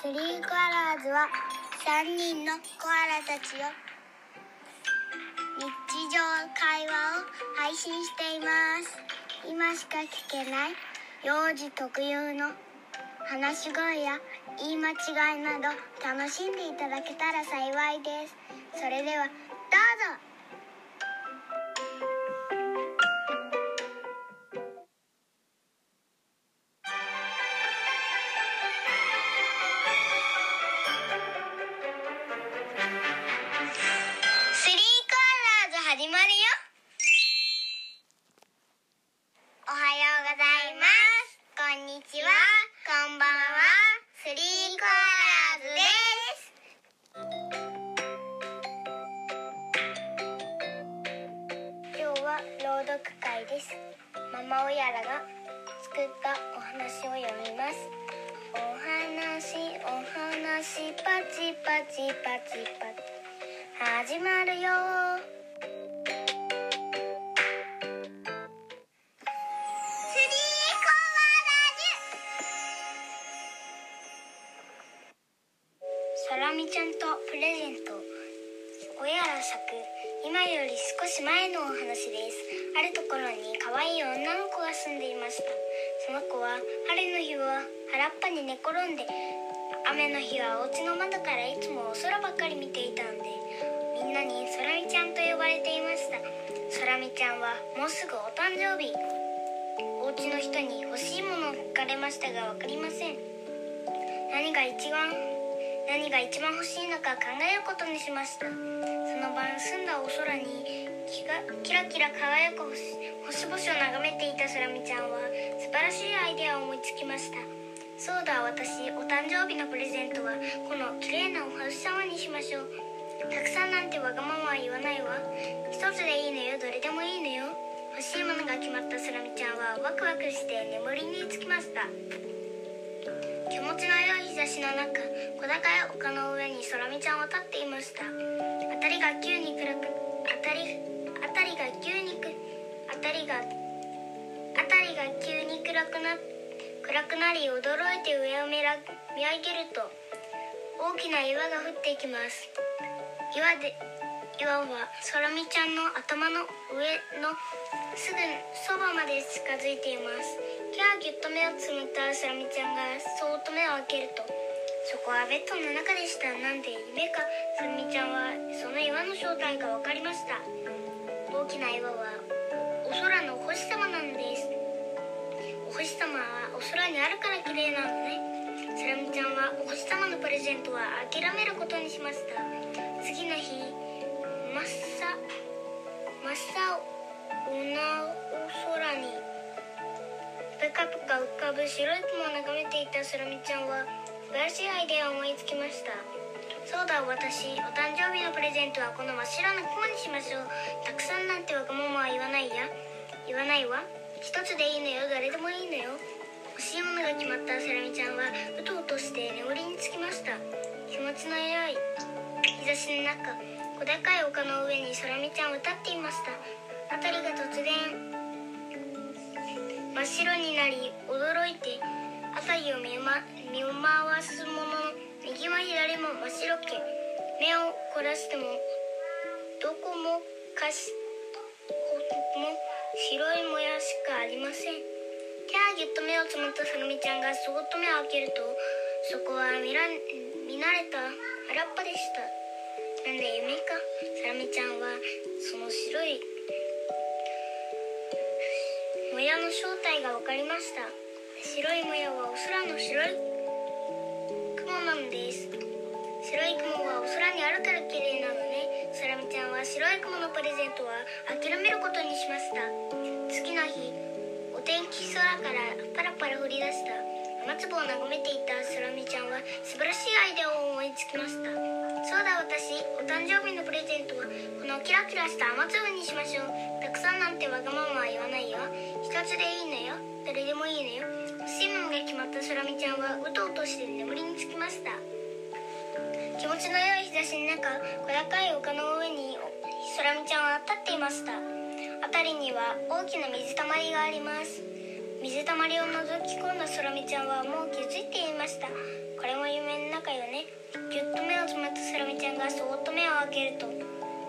スリーコアラーズは3人のコアラたちを日常会話を配信しています。今しか聞けない幼児特有の話し声や言い間違いなど楽しんでいただけたら幸いです。それではどうぞ。会です。ママおやらが作ったお話を読みます。お話お話パチパチパチパチ。始まるよ。スリーコアラジ。ュサラミちゃんとプレゼント。おやら咲く今より少し前のお話です。あるところに可愛い女の子が住んでいました。その子は晴れの日は原っぱに寝転んで雨の日はお家の窓からいつもお空ばっかり見ていたんでみんなに空見ちゃんと呼ばれていました。空見ちゃんはもうすぐお誕生日。お家の人に欲しいものを聞かれましたが分かりません。何が一番何が一番欲しいのか考えることにしました。の晩澄んだお空にキがキラキラ輝く星星々を眺めていた空見ちゃんは素晴らしいアイデアを思いつきました。そうだ私お誕生日のプレゼントはこの綺麗なお星様にしましょう。たくさんなんてわがままは言わないわ。一つでいいのよどれでもいいのよ。欲しいものが決まった空見ちゃんはワクワクして眠りにつきました。気持ちの良い日差しの中小高い丘の上に空見ちゃんは立っていました。りが急に暗く辺り辺りが急にく辺りが辺りが急に暗くな暗くなり驚いて上を見ら見上げると大きな岩が降っていきます。岩で岩は空見ちゃんの頭の上のすぐそばまで近づいています。キャーぎゅっと目をつむった空見ちゃんがそーっと目を開けるとそこはベッドの中でした。なんて夢か空見ちゃんはその岩の正体が分かりました。大きな岩はお空のお星様なんです。お星様はお空にあるから綺麗なのね。空見ちゃんはお星様のプレゼントは諦めることにしました。次の日真っ青真っ青なお空にぷかぷか浮かぶ白い雲を眺めていた空見ちゃんは素晴らしいアイデアを思いつきました。そうだ私お誕生日のプレゼントはこの真っ白な雲にしましょう。たくさんなんてわがままは言わないや。言わないわ。一つでいいのよ。誰でもいいのよ。欲しいものが決まったセラミちゃんはうとうとして眠りにつきました。気持ちの良い。日差しの中。小高い丘の上に空見ちゃんは立っていました。辺りが突然。真っ白になり驚いて辺りを見,、ま、見回すものの右も左も真っ白け目を凝らしてもどこもかしこも白いもやしかありません。キャーぎゅっと目をつむったさなみちゃんがそっと目を開けるとそこは見ら見慣れた原っぱでした。なんで夢か？さなみちゃんはその白いもやの正体が分かりました。白いもやはお空の白い雲なんです。白い雲はお空にあるから綺麗なのね。さらみちゃんは白い雲のプレゼントは諦めることにしました。次の日お天気空からパラパラ降り出した。雨粒を眺めていたさらみちゃんは素晴らしいアイデアを思いつきました。そうだ私お誕生日のプレゼントはこのキラキラした雨粒にしましょう。たくさんなんてわがままは言わないよ。一つでいいのよ。誰でもいいのよ。欲しいものが決まった空見ちゃんはうとうとして眠りにつきました。気持ちの良い日差しの中小高い丘の上に空見ちゃんは立っていました。辺りには大きな水たまりがあります。水たまりを覗き込んだ空美ちゃんはもう気づいていました。これも夢の中よね。ぎゅっと目をつむった空美ちゃんがそっと目を開けると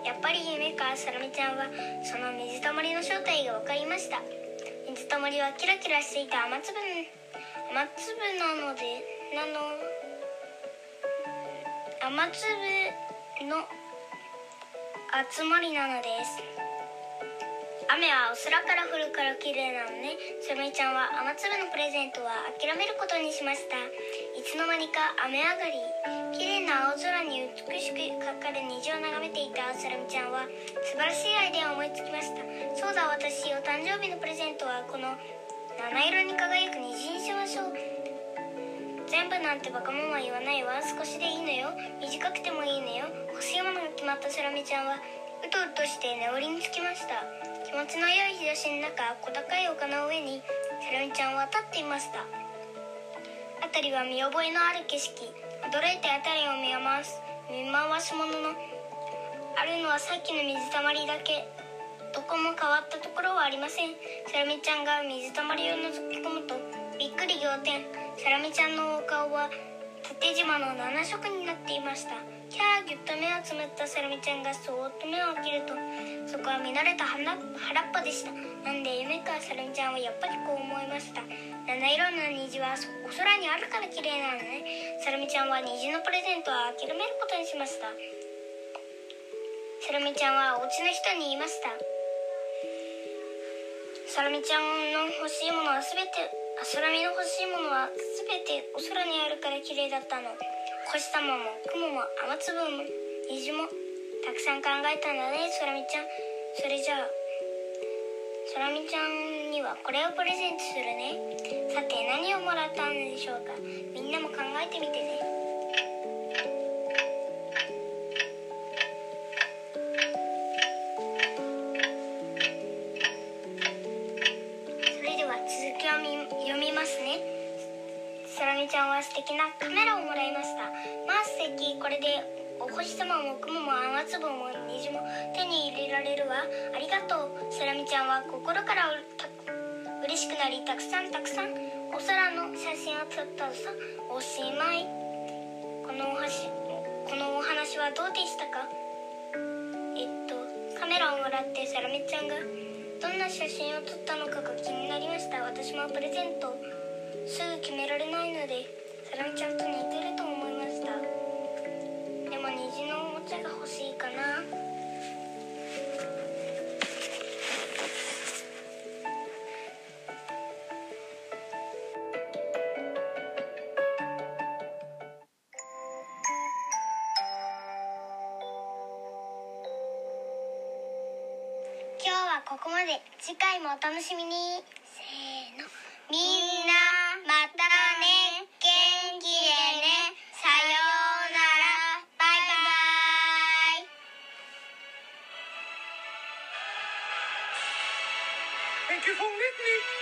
やっぱり夢か。空美ちゃんはその水たまりの正体が分かりました。水たまりはキラキラしていた雨粒雨粒なのでなの雨粒の集まりなのです。雨はお空から降るから綺麗なのね。セミちゃんは雨粒のプレゼントは諦めることにしました。いつの間にか雨上がり。綺麗な青空に美しくかかる虹を眺めていたセラミちゃんは素晴らしいアイデアを思いつきました。そうだ私お誕生日のプレゼントはこの七色に輝く虹にしましょう全部なんてバカもんは言わないわ。少しでいいのよ。短くてもいいのよ。欲しいものが決まったセラミちゃんはうとうとして眠りにつきました。気持ちの良い日差しの中小高い丘の上にセラミちゃんは立っていました。辺りは見覚えのある景色。驚いて辺りを見回す見回すもののあるのはさっきの水たまりだけ。どこも変わったところはありません。セラミちゃんが水たまりを覗き込むとびっくり仰天。セラミちゃんのお顔は縦縞の7色になっていました。キャーぎゅっと目をつむったセラミちゃんがそーっと目を開けるとそこは見慣れた原っぱでした。なんで夢かセラミちゃんはやっぱりこう思いました。七色の虹はお空にあるから綺麗なのね。セラミちゃんは虹のプレゼントは諦めることにしました。セラミちゃんはお家の人に言いました。セラミちゃんの欲しいものは全て空見の欲しいものは全てお空にあるから綺麗だったの。星様も雲も雨粒も虹もたくさん考えたんだね空見ちゃん。それじゃあ空見ちゃんにはこれをプレゼントするね。さて何をもらったんでしょうか。みんなも考えてみてね。サラミちゃんは素敵なカメラをもらいました。まあ素敵これでお星様も雲も雨粒も虹も手に入れられるわ。ありがとう。セラミちゃんは心から嬉しくなりたくさんたくさん。お空の写真を撮ったさおしまい。このお話このお話はどうでしたか？えっとカメラをもらってセラミちゃんがどんな写真を撮ったのかが気になりました。私もプレゼントすぐ決められないのでサラミちゃんと似てると思いました。でも虹のおもちゃが欲しいかな。今日はここまで。次回もお楽しみに。Oh, with me.